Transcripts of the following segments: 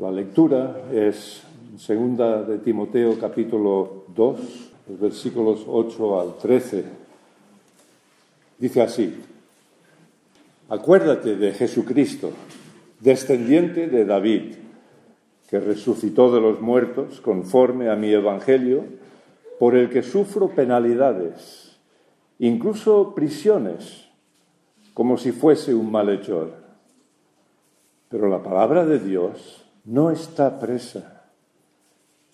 La lectura es segunda de Timoteo capítulo 2, los versículos 8 al 13. Dice así, acuérdate de Jesucristo, descendiente de David, que resucitó de los muertos conforme a mi evangelio, por el que sufro penalidades, incluso prisiones, como si fuese un malhechor. Pero la palabra de Dios no está presa.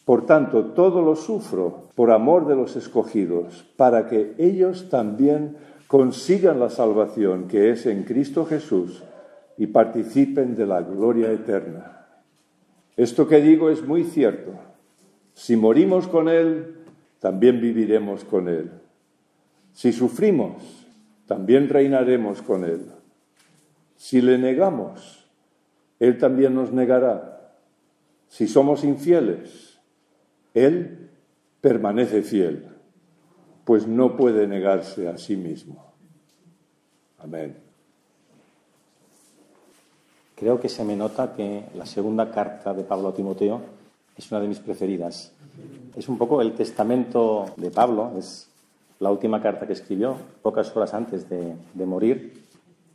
Por tanto, todo lo sufro por amor de los escogidos, para que ellos también consigan la salvación que es en Cristo Jesús y participen de la gloria eterna. Esto que digo es muy cierto. Si morimos con Él, también viviremos con Él. Si sufrimos, también reinaremos con Él. Si le negamos, Él también nos negará. Si somos infieles, Él permanece fiel, pues no puede negarse a sí mismo. Amén. Creo que se me nota que la segunda carta de Pablo a Timoteo es una de mis preferidas. Es un poco el testamento de Pablo, es la última carta que escribió pocas horas antes de, morir.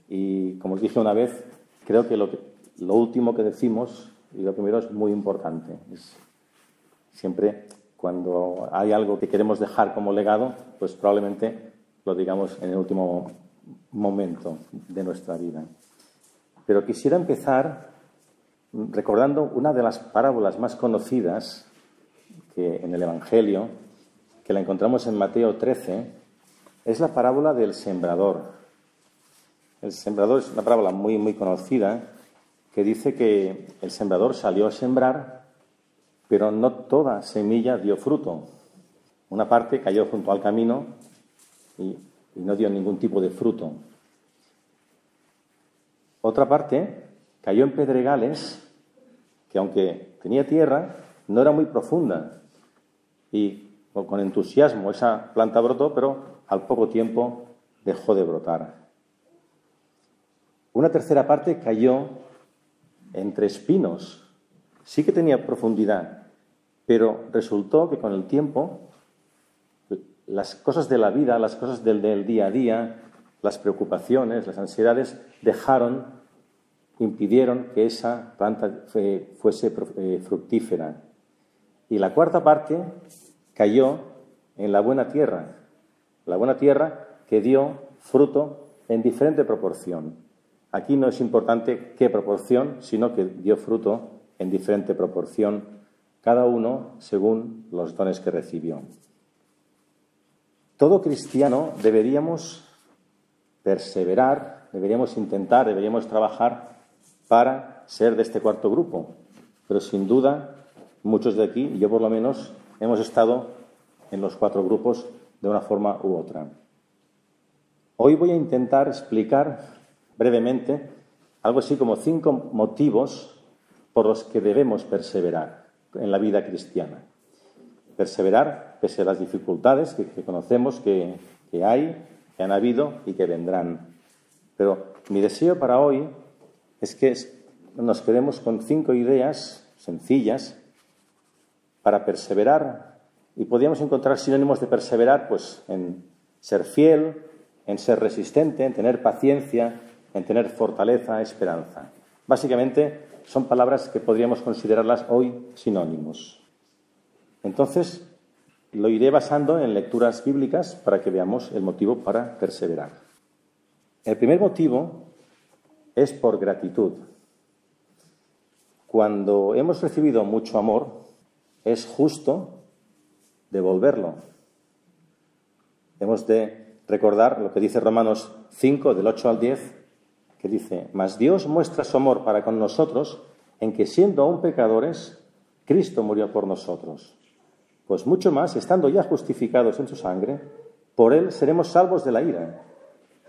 Y como os dije una vez, creo que lo, lo último que decimos y lo primero es muy importante. Es siempre cuando hay algo que queremos dejar como legado, pues probablemente lo digamos en el último momento de nuestra vida. Pero quisiera empezar recordando una de las parábolas más conocidas que en el Evangelio, que la encontramos en Mateo 13, es la parábola del sembrador. El sembrador es una parábola muy, muy conocida que dice que el sembrador salió a sembrar, pero no toda semilla dio fruto. Una parte cayó junto al camino y, no dio ningún tipo de fruto. Otra parte cayó en pedregales que aunque tenía tierra, no era muy profunda. Y con entusiasmo esa planta brotó, pero al poco tiempo dejó de brotar. Una tercera parte cayó entre espinos. Sí que tenía profundidad, pero resultó que con el tiempo las cosas de la vida, las cosas del, día a día, las preocupaciones, las ansiedades dejaron, impidieron que esa planta fuese eh, fructífera. Y la cuarta parte cayó en la buena tierra, la buena tierra que dio fruto en diferente proporción. Aquí no es importante qué proporción, sino que dio fruto en diferente proporción, cada uno según los dones que recibió. Todo cristiano deberíamos perseverar, deberíamos intentar, deberíamos trabajar para ser de este cuarto grupo. Pero sin duda, muchos de aquí, yo por lo menos, hemos estado en los cuatro grupos de una forma u otra. Hoy voy a intentar explicar brevemente algo así como cinco motivos por los que debemos perseverar en la vida cristiana. Perseverar pese a las dificultades que, conocemos que, que hay, que han habido y que vendrán. Pero mi deseo para hoy es que nos quedemos con cinco ideas sencillas para perseverar y podríamos encontrar sinónimos de perseverar pues en ser fiel, en ser resistente, en tener paciencia, en tener fortaleza, esperanza. Básicamente son palabras que podríamos considerarlas hoy sinónimos. Entonces, lo iré basando en lecturas bíblicas para que veamos el motivo para perseverar. El primer motivo es por gratitud. Cuando hemos recibido mucho amor, es justo devolverlo. Hemos de recordar lo que dice Romanos 5, del 8 al 10, que dice, mas Dios muestra su amor para con nosotros en que siendo aún pecadores, Cristo murió por nosotros. Pues mucho más, estando ya justificados en su sangre, por él seremos salvos de la ira.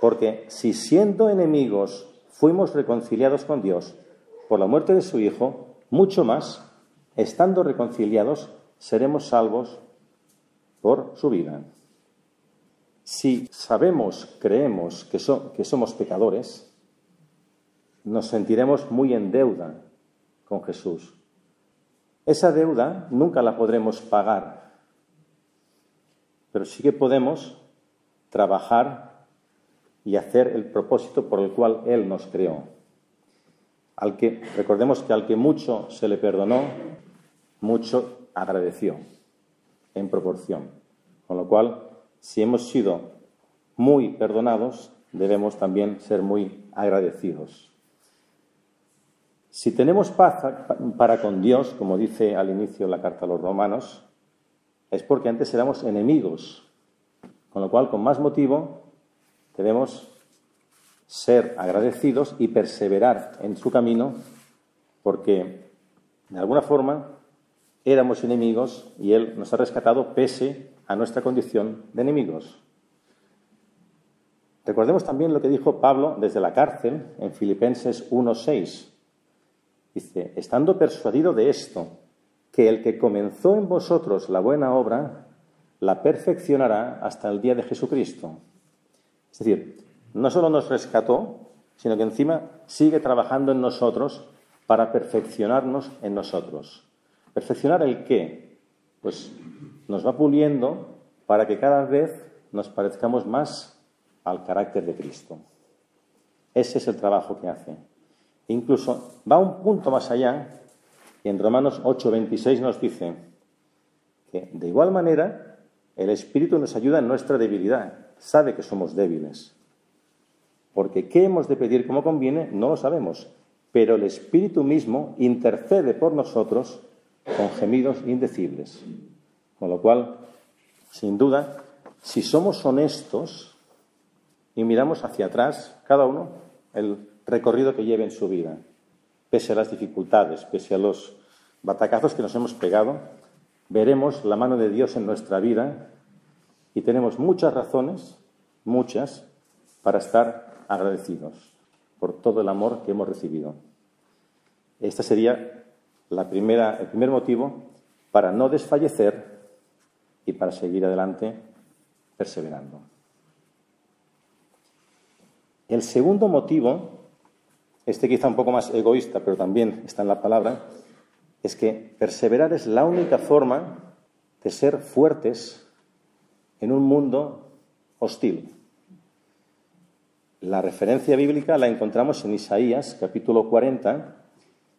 Porque si siendo enemigos fuimos reconciliados con Dios por la muerte de su Hijo, mucho más, estando reconciliados, seremos salvos por su vida. Si sabemos, creemos que, que somos pecadores, nos sentiremos muy en deuda con Jesús. Esa deuda nunca la podremos pagar, pero sí que podemos trabajar y hacer el propósito por el cual Él nos creó. Al que, recordemos que al que mucho se le perdonó, mucho agradeció en proporción. Con lo cual, si hemos sido muy perdonados, debemos también ser muy agradecidos. Si tenemos paz para con Dios, como dice al inicio la carta a los romanos, es porque antes éramos enemigos, con lo cual, con más motivo, debemos ser agradecidos y perseverar en su camino, porque de alguna forma éramos enemigos y Él nos ha rescatado pese a nuestra condición de enemigos. Recordemos también lo que dijo Pablo desde la cárcel en Filipenses 1.6. Dice, estando persuadido de esto, que el que comenzó en vosotros la buena obra, la perfeccionará hasta el día de Jesucristo. Es decir, no solo nos rescató, sino que encima sigue trabajando en nosotros para perfeccionarnos en nosotros. ¿Perfeccionar el qué? Pues nos va puliendo para que cada vez nos parezcamos más al carácter de Cristo. Ese es el trabajo que hace. Incluso va un punto más allá y en Romanos 8:26 nos dice que de igual manera el Espíritu nos ayuda en nuestra debilidad, sabe que somos débiles. Porque qué hemos de pedir como conviene no lo sabemos, pero el Espíritu mismo intercede por nosotros con gemidos indecibles. Con lo cual, sin duda, si somos honestos y miramos hacia atrás, cada uno, el recorrido que lleve en su vida, pese a las dificultades, pese a los batacazos que nos hemos pegado, veremos la mano de Dios en nuestra vida y tenemos muchas razones, muchas, para estar agradecidos por todo el amor que hemos recibido. Este sería la primera, el primer motivo para no desfallecer y para seguir adelante perseverando. El segundo motivo este quizá un poco más egoísta, pero también está en la palabra, es que perseverar es la única forma de ser fuertes en un mundo hostil. La referencia bíblica la encontramos en Isaías capítulo 40,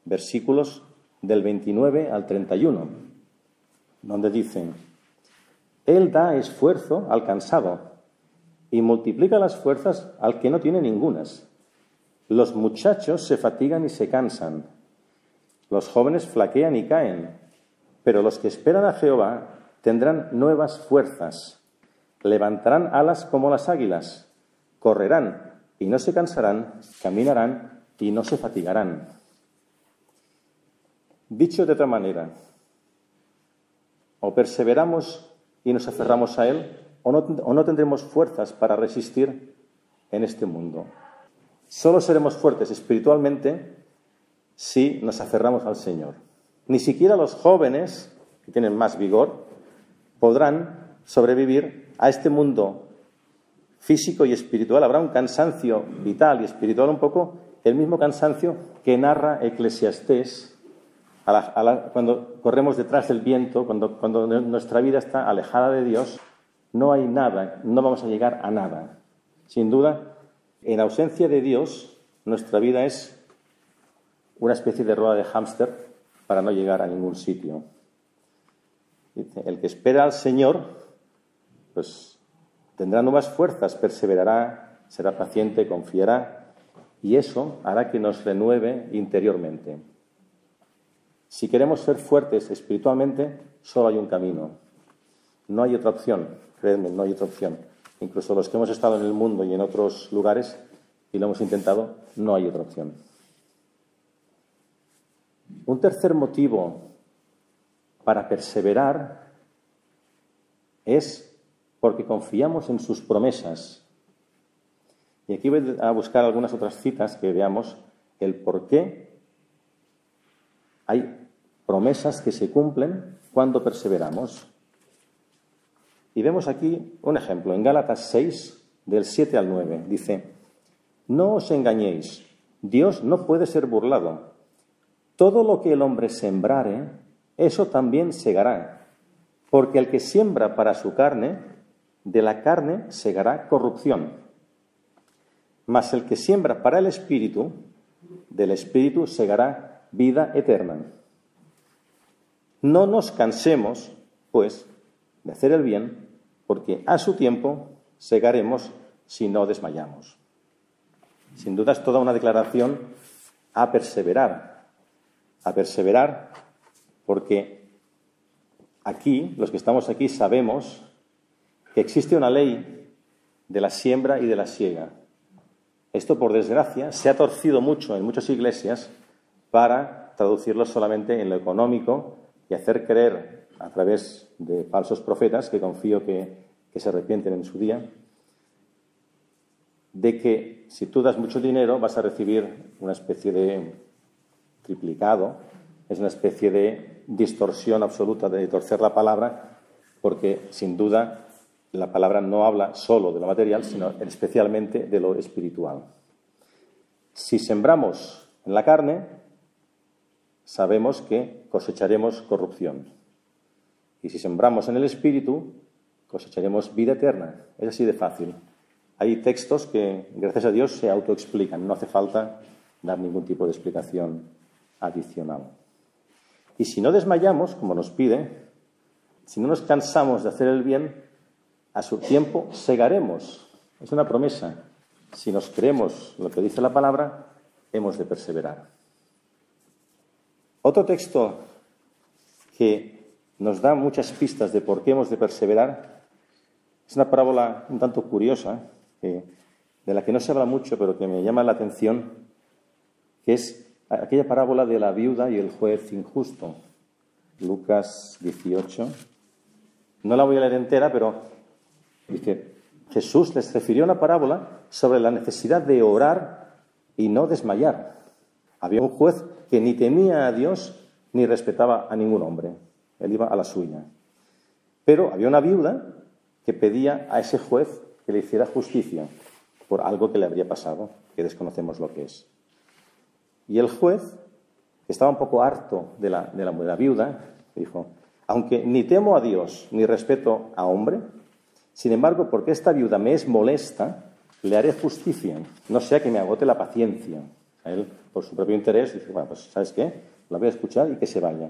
versículos del 29 al 31, donde dicen, Él da esfuerzo al cansado y multiplica las fuerzas al que no tiene ningunas. Los muchachos se fatigan y se cansan, los jóvenes flaquean y caen, pero los que esperan a Jehová tendrán nuevas fuerzas, levantarán alas como las águilas, correrán y no se cansarán, caminarán y no se fatigarán. Dicho de otra manera, o perseveramos y nos aferramos a Él, o no, o no tendremos fuerzas para resistir en este mundo. Solo seremos fuertes espiritualmente si nos aferramos al Señor. Ni siquiera los jóvenes, que tienen más vigor, podrán sobrevivir a este mundo físico y espiritual. Habrá un cansancio vital y espiritual un poco el mismo cansancio que narra Eclesiastés cuando corremos detrás del viento, cuando, nuestra vida está alejada de Dios, no hay nada, no vamos a llegar a nada. Sin duda, en ausencia de Dios, nuestra vida es una especie de rueda de hámster para no llegar a ningún sitio. el que espera al Señor, pues tendrá nuevas fuerzas, perseverará, será paciente, confiará, y eso hará que nos renueve interiormente. Si queremos ser fuertes espiritualmente, solo hay un camino. No hay otra opción, créanme, no hay otra opción incluso los que hemos estado en el mundo y en otros lugares y lo hemos intentado, no hay otra opción. Un tercer motivo para perseverar es porque confiamos en sus promesas. Y aquí voy a buscar algunas otras citas que veamos el por qué hay promesas que se cumplen cuando perseveramos. Y vemos aquí un ejemplo, en Gálatas 6, del 7 al 9. Dice, no os engañéis, Dios no puede ser burlado. Todo lo que el hombre sembrare, eso también segará, porque el que siembra para su carne, de la carne segará corrupción. Mas el que siembra para el Espíritu, del Espíritu segará vida eterna. No nos cansemos, pues, de hacer el bien, porque a su tiempo segaremos si no desmayamos. Sin duda es toda una declaración a perseverar, a perseverar porque aquí, los que estamos aquí, sabemos que existe una ley de la siembra y de la siega. Esto, por desgracia, se ha torcido mucho en muchas iglesias para traducirlo solamente en lo económico y hacer creer a través de falsos profetas, que confío que, se arrepienten en su día, de que si tú das mucho dinero vas a recibir una especie de triplicado, es una especie de distorsión absoluta de torcer la palabra, porque sin duda la palabra no habla solo de lo material, sino especialmente de lo espiritual. Si sembramos en la carne, sabemos que cosecharemos corrupción. Y si sembramos en el espíritu, cosecharemos vida eterna. Es así de fácil. Hay textos que, gracias a Dios, se autoexplican. No hace falta dar ningún tipo de explicación adicional. Y si no desmayamos, como nos pide, si no nos cansamos de hacer el bien, a su tiempo segaremos. Es una promesa. Si nos creemos lo que dice la palabra, hemos de perseverar. Otro texto que nos da muchas pistas de por qué hemos de perseverar es una parábola un tanto curiosa, de la que no se habla mucho, pero que me llama la atención, que es aquella parábola de la viuda y el juez injusto. Lucas 18. No la voy a leer entera, pero dice, Jesús les refirió una parábola sobre la necesidad de orar y no desmayar. Había un juez que ni temía a Dios ni respetaba a ningún hombre. Él iba a la suya. Pero había una viuda que pedía a ese juez que le hiciera justicia por algo que le habría pasado, que desconocemos lo que es. Y el juez, que estaba un poco harto de la, de la, viuda, dijo, aunque ni temo a Dios ni respeto a hombre, sin embargo, porque esta viuda me es molesta, le haré justicia, no sea que me agote la paciencia. A él, por su propio interés, dice, bueno, pues ¿sabes qué? La voy a escuchar y que se vaya.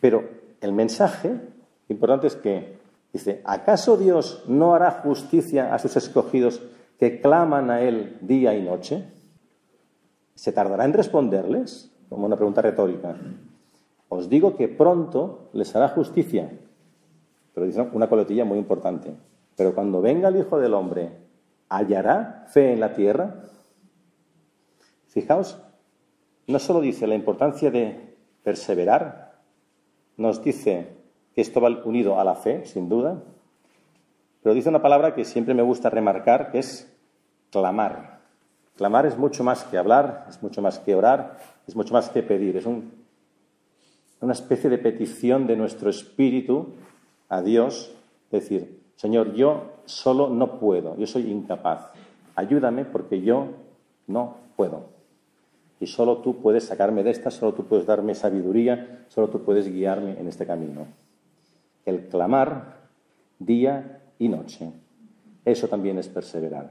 Pero el mensaje importante es que Dice, ¿acaso Dios no hará justicia a sus escogidos que claman a Él día y noche? ¿Se tardará en responderles? Como una pregunta retórica. Os digo que pronto les hará justicia. Pero dice una coletilla muy importante. Pero cuando venga el Hijo del Hombre, ¿hallará fe en la tierra? Fijaos, no solo dice la importancia de perseverar, nos dice que esto va unido a la fe, sin duda, pero dice una palabra que siempre me gusta remarcar, que es clamar. Clamar es mucho más que hablar, es mucho más que orar, es mucho más que pedir, es una especie de petición de nuestro espíritu a Dios, decir, Señor, yo solo no puedo, yo soy incapaz, ayúdame porque yo no puedo. Y solo tú puedes sacarme de esta, solo tú puedes darme sabiduría, solo tú puedes guiarme en este camino el clamar día y noche. Eso también es perseverar.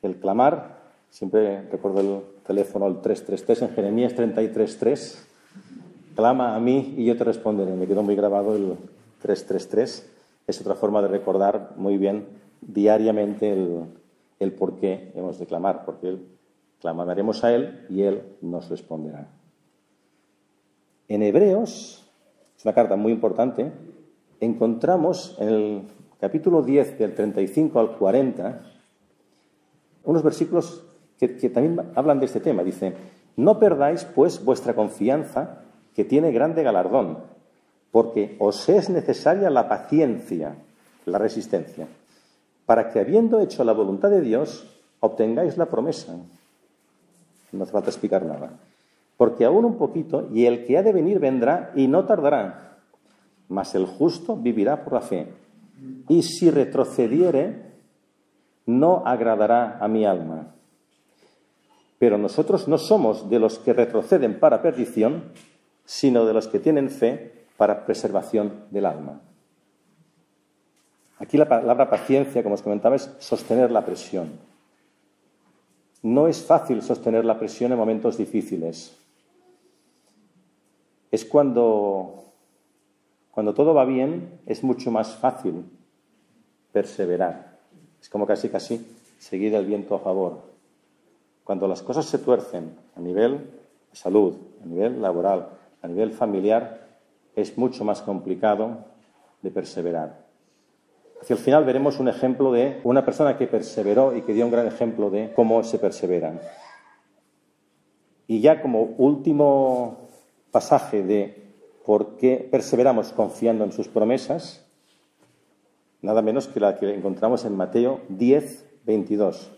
El clamar, siempre recuerdo el teléfono, el 333, en Jeremías 33.3, clama a mí y yo te responderé. Me quedó muy grabado el 333. Es otra forma de recordar muy bien diariamente el, el por qué hemos de clamar, porque clamaremos a Él y Él nos responderá. En Hebreos es una carta muy importante, encontramos en el capítulo 10 del 35 al 40 unos versículos que, también hablan de este tema. Dice, no perdáis pues vuestra confianza que tiene grande galardón, porque os es necesaria la paciencia, la resistencia, para que habiendo hecho la voluntad de Dios, obtengáis la promesa. No hace falta explicar nada porque aún un poquito, y el que ha de venir vendrá y no tardará, mas el justo vivirá por la fe. Y si retrocediere, no agradará a mi alma. Pero nosotros no somos de los que retroceden para perdición, sino de los que tienen fe para preservación del alma. Aquí la palabra paciencia, como os comentaba, es sostener la presión. No es fácil sostener la presión en momentos difíciles. Es cuando, cuando todo va bien, es mucho más fácil perseverar. Es como casi casi seguir el viento a favor. Cuando las cosas se tuercen a nivel de salud, a nivel laboral, a nivel familiar, es mucho más complicado de perseverar. Hacia el final veremos un ejemplo de una persona que perseveró y que dio un gran ejemplo de cómo se persevera. Y ya como último pasaje de por qué perseveramos confiando en sus promesas, nada menos que la que encontramos en Mateo 10, 22.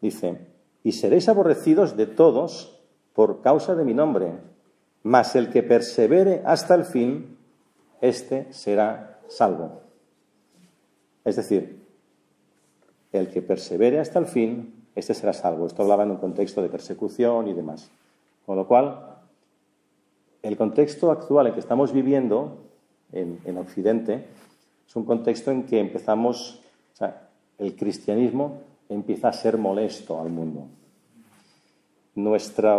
Dice, y seréis aborrecidos de todos por causa de mi nombre, mas el que persevere hasta el fin, éste será salvo. Es decir, el que persevere hasta el fin, este será salvo. Esto hablaba en un contexto de persecución y demás. Con lo cual, el contexto actual en que estamos viviendo en, en Occidente es un contexto en que empezamos, o sea, el cristianismo empieza a ser molesto al mundo. Nuestra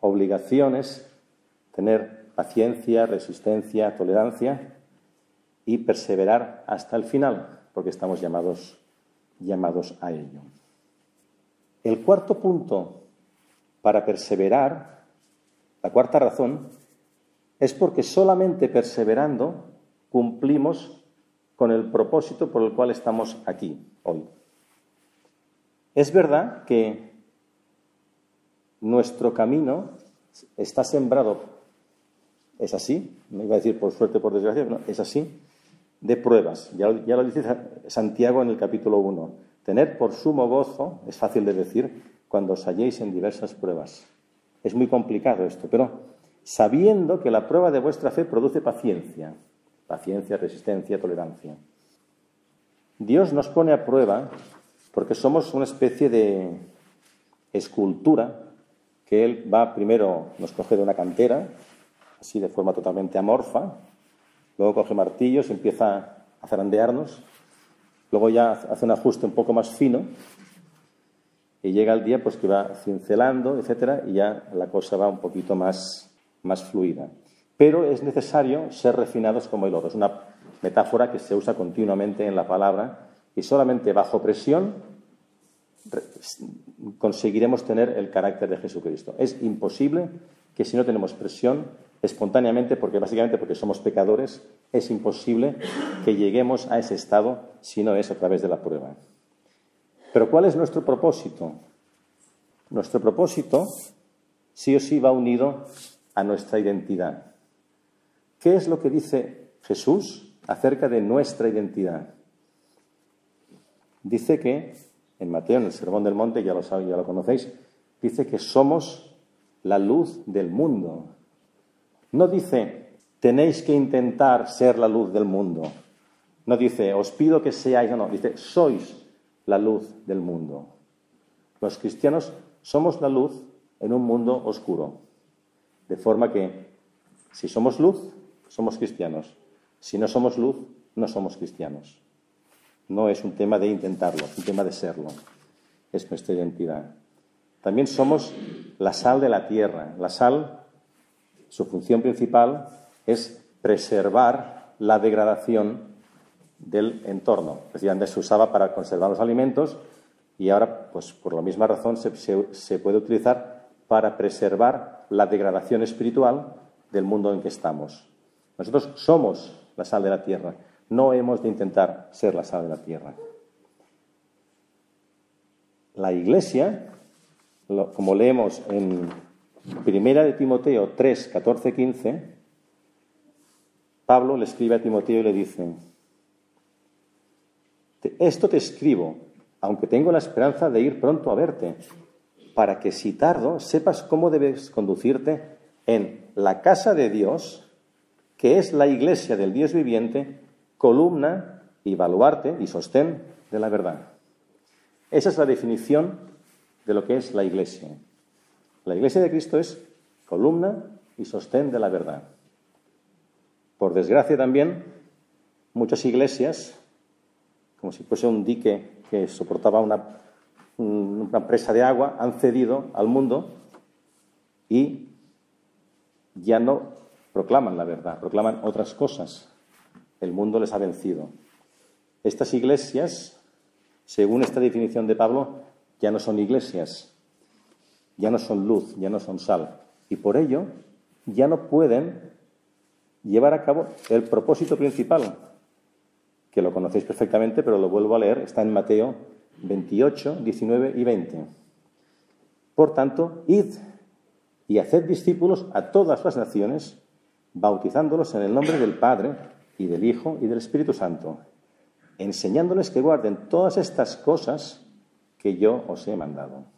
obligación es tener paciencia, resistencia, tolerancia y perseverar hasta el final, porque estamos llamados, llamados a ello. El cuarto punto para perseverar, la cuarta razón, es porque solamente perseverando cumplimos con el propósito por el cual estamos aquí hoy. Es verdad que nuestro camino está sembrado, es así, me iba a decir por suerte, por desgracia, no, es así, de pruebas. Ya, lo dice Santiago en el capítulo 1. Tener por sumo gozo, es fácil de decir, cuando os halléis en diversas pruebas. Es muy complicado esto, pero sabiendo que la prueba de vuestra fe produce paciencia, paciencia, resistencia, tolerancia. Dios nos pone a prueba porque somos una especie de escultura que Él va primero, nos coge de una cantera, así de forma totalmente amorfa, luego coge martillos y empieza a zarandearnos, luego ya hace un ajuste un poco más fino y llega el día pues que va cincelando, etcétera, y ya la cosa va un poquito más, más fluida. Pero es necesario ser refinados como el oro. Es una metáfora que se usa continuamente en la palabra y solamente bajo presión conseguiremos tener el carácter de Jesucristo. Es imposible que si no tenemos presión espontáneamente, porque básicamente porque somos pecadores, es imposible que lleguemos a ese estado si no es a través de la prueba. Pero ¿cuál es nuestro propósito? Nuestro propósito sí o sí va unido a nuestra identidad. ¿Qué es lo que dice Jesús acerca de nuestra identidad? Dice que, en Mateo, en el Sermón del Monte, ya lo sabéis, ya lo conocéis, dice que somos la luz del mundo. No dice, tenéis que intentar ser la luz del mundo. No dice, os pido que seáis, no, no, dice, sois la luz del mundo. Los cristianos somos la luz en un mundo oscuro. De forma que, si somos luz, somos cristianos. Si no somos luz, no somos cristianos. No es un tema de intentarlo, es un tema de serlo. Es nuestra identidad. También somos la sal de la tierra. La sal su función principal es preservar la degradación del entorno. Antes se usaba para conservar los alimentos y ahora, pues por la misma razón, se, puede utilizar para preservar la degradación espiritual del mundo en que estamos. Nosotros somos la sal de la tierra, no hemos de intentar ser la sal de la tierra. La Iglesia, como leemos en Primera de Timoteo 3, 14, 15, Pablo le escribe a Timoteo y le dice, esto te escribo, aunque tengo la esperanza de ir pronto a verte, para que si tardo sepas cómo debes conducirte en la casa de Dios, que es la iglesia del Dios viviente, columna y baluarte y sostén de la verdad. Esa es la definición de lo que es la iglesia. La iglesia de Cristo es columna y sostén de la verdad. Por desgracia también, muchas iglesias, como si fuese un dique que soportaba una, una presa de agua, han cedido al mundo y ya no proclaman la verdad, proclaman otras cosas. El mundo les ha vencido. Estas iglesias, según esta definición de Pablo, ya no son iglesias, ya no son luz, ya no son sal. Y por ello ya no pueden llevar a cabo el propósito principal, que lo conocéis perfectamente, pero lo vuelvo a leer, está en Mateo 28, 19 y 20. Por tanto, id y haced discípulos a todas las naciones, bautizándolos en el nombre del Padre y del Hijo y del Espíritu Santo, enseñándoles que guarden todas estas cosas que yo os he mandado.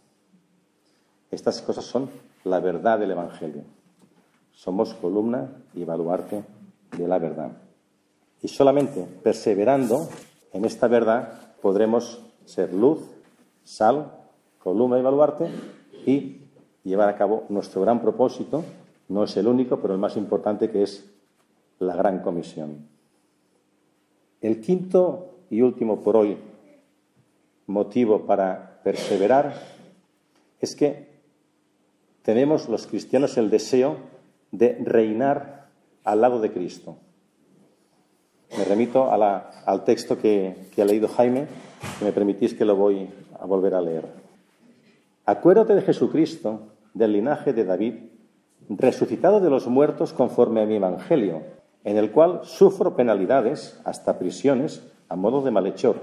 Estas cosas son la verdad del Evangelio. Somos columna y baluarte de la verdad. Y solamente perseverando en esta verdad podremos ser luz, sal, columna y baluarte y llevar a cabo nuestro gran propósito, no es el único, pero el más importante, que es la gran comisión. El quinto y último por hoy motivo para perseverar es que tenemos los cristianos el deseo de reinar al lado de Cristo. Me remito al texto que, que ha leído Jaime, que me permitís que lo voy a volver a leer. Acuérdate de Jesucristo, del linaje de David, resucitado de los muertos conforme a mi Evangelio, en el cual sufro penalidades, hasta prisiones, a modo de malhechor.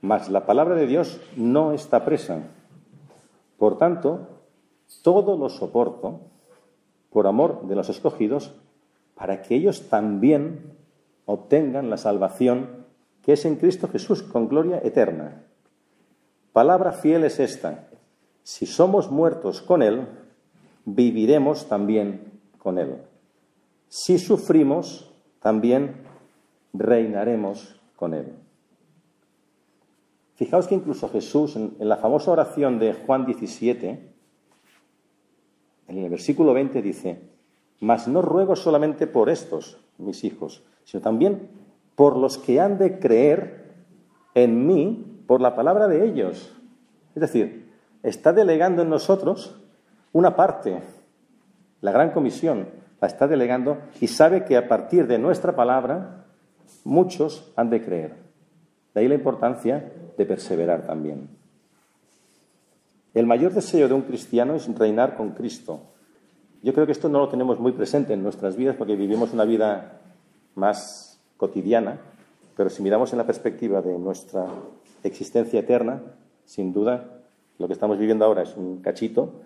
Mas la palabra de Dios no está presa. Por tanto, todo lo soporto por amor de los escogidos, para que ellos también obtengan la salvación que es en Cristo Jesús con gloria eterna. Palabra fiel es esta, si somos muertos con Él, viviremos también con Él. Si sufrimos, también reinaremos con Él. Fijaos que incluso Jesús, en, la famosa oración de Juan 17, en el versículo 20 dice, mas no ruego solamente por estos, mis hijos, sino también por los que han de creer en mí por la palabra de ellos. Es decir, está delegando en nosotros una parte, la gran comisión, la está delegando y sabe que a partir de nuestra palabra muchos han de creer. De ahí la importancia de perseverar también. El mayor deseo de un cristiano es reinar con Cristo. Yo creo que esto no lo tenemos muy presente en nuestras vidas porque vivimos una vida más cotidiana, pero si miramos en la perspectiva de nuestra existencia eterna, sin duda lo que estamos viviendo ahora es un cachito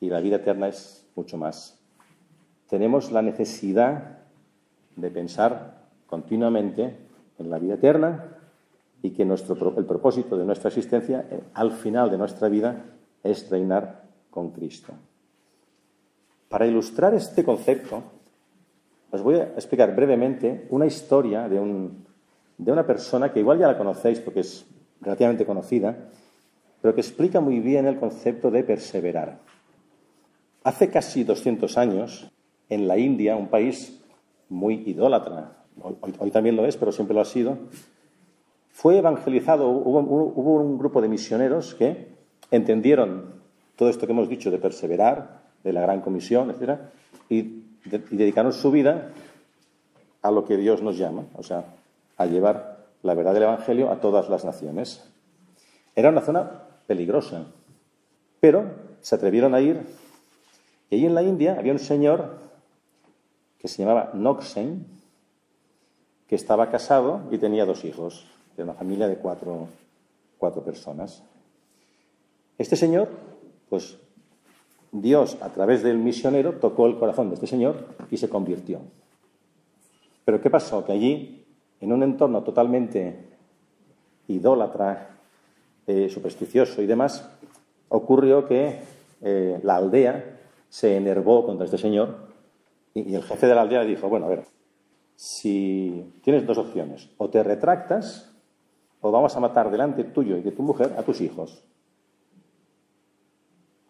y la vida eterna es mucho más. Tenemos la necesidad de pensar continuamente en la vida eterna y que el propósito de nuestra existencia eh, al final de nuestra vida es reinar con Cristo. Para ilustrar este concepto, os voy a explicar brevemente una historia de, un, de una persona que igual ya la conocéis porque es relativamente conocida, pero que explica muy bien el concepto de perseverar. Hace casi 200 años, en la India, un país muy idólatra, hoy, también lo es, pero siempre lo ha sido, fue evangelizado, hubo, un grupo de misioneros que entendieron todo esto que hemos dicho de perseverar, de la gran comisión, etc., y, y dedicaron su vida a lo que Dios nos llama, o sea, a llevar la verdad del Evangelio a todas las naciones. Era una zona peligrosa. Pero se atrevieron a ir y allí en la India había un señor que se llamaba Noxen, que estaba casado y tenía dos hijos, de una familia de cuatro, cuatro personas. Este señor, pues Dios, a través del misionero, tocó el corazón de este señor y se convirtió. Pero ¿qué pasó? Que allí, en un entorno totalmente idólatra eh, supersticioso y demás, ocurrió que eh, la aldea se enervó contra este señor y, el jefe de la aldea dijo, bueno, a ver, si tienes dos opciones, o te retractas o vamos a matar delante tuyo y de tu mujer a tus hijos.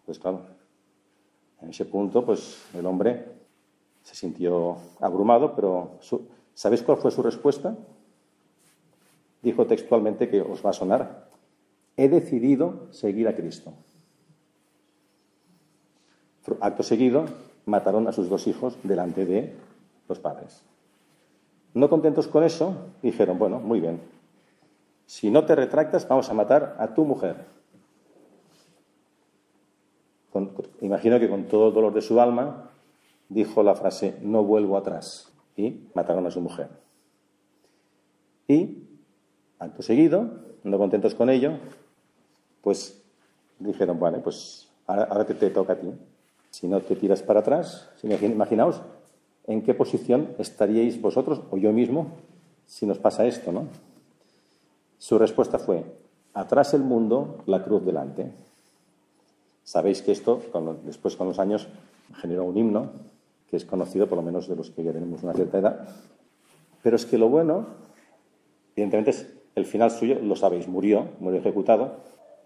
Pues claro, en ese punto, pues el hombre se sintió abrumado, pero ¿sabéis cuál fue su respuesta? Dijo textualmente que os va a sonar, he decidido seguir a Cristo. Acto seguido, mataron a sus dos hijos delante de los padres. No contentos con eso, dijeron, bueno, muy bien, si no te retractas, vamos a matar a tu mujer. imagino que con todo el dolor de su alma dijo la frase, no vuelvo atrás, y mataron a su mujer. Y, acto seguido, no contentos con ello, pues dijeron, vale, pues ahora, te, te toca a ti. Si no te tiras para atrás, imaginaos en qué posición estaríais vosotros o yo mismo si nos pasa esto, ¿no? Su respuesta fue, atrás el mundo, la cruz delante. Sabéis que esto, después con los años, generó un himno que es conocido por lo menos de los que ya tenemos una cierta edad. Pero es que lo bueno, evidentemente, es el final suyo, lo sabéis, murió, murió ejecutado,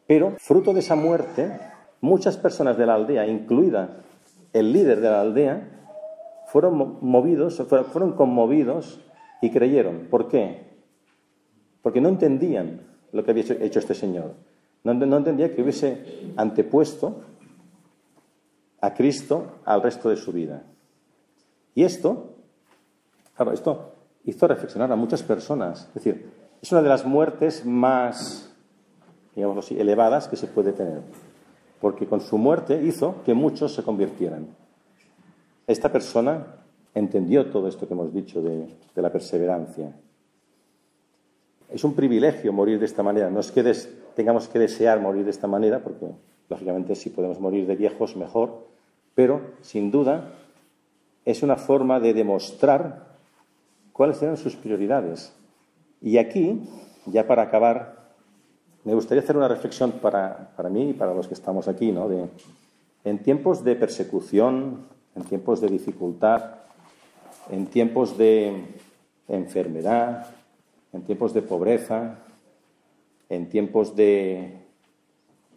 pero fruto de esa muerte muchas personas de la aldea, incluida el líder de la aldea, fueron movidos, fueron conmovidos y creyeron. ¿Por qué? Porque no entendían lo que había hecho este señor. No, entendía que hubiese antepuesto a Cristo al resto de su vida. Y esto, claro, esto hizo reflexionar a muchas personas. Es decir, es una de las muertes más, digamos así, elevadas que se puede tener porque con su muerte hizo que muchos se convirtieran. Esta persona entendió todo esto que hemos dicho de, la perseverancia. Es un privilegio morir de esta manera. No es que tengamos que desear morir de esta manera, porque lógicamente si podemos morir de viejos mejor, pero sin duda es una forma de demostrar cuáles eran sus prioridades. Y aquí, ya para acabar, me gustaría hacer una reflexión para, mí y para los que estamos aquí, ¿no? De, en tiempos de persecución, en tiempos de dificultad, en tiempos de enfermedad, en tiempos de pobreza, en tiempos de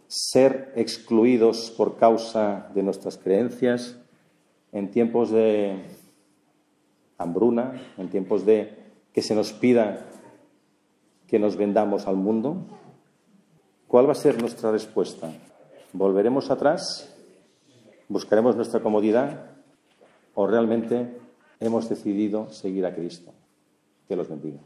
ser excluidos por causa de nuestras creencias, en tiempos de hambruna, en tiempos de que se nos pida que nos vendamos al mundo, ¿Cuál va a ser nuestra respuesta? ¿Volveremos atrás? ¿Buscaremos nuestra comodidad? ¿O realmente hemos decidido seguir a Cristo? Que los bendiga.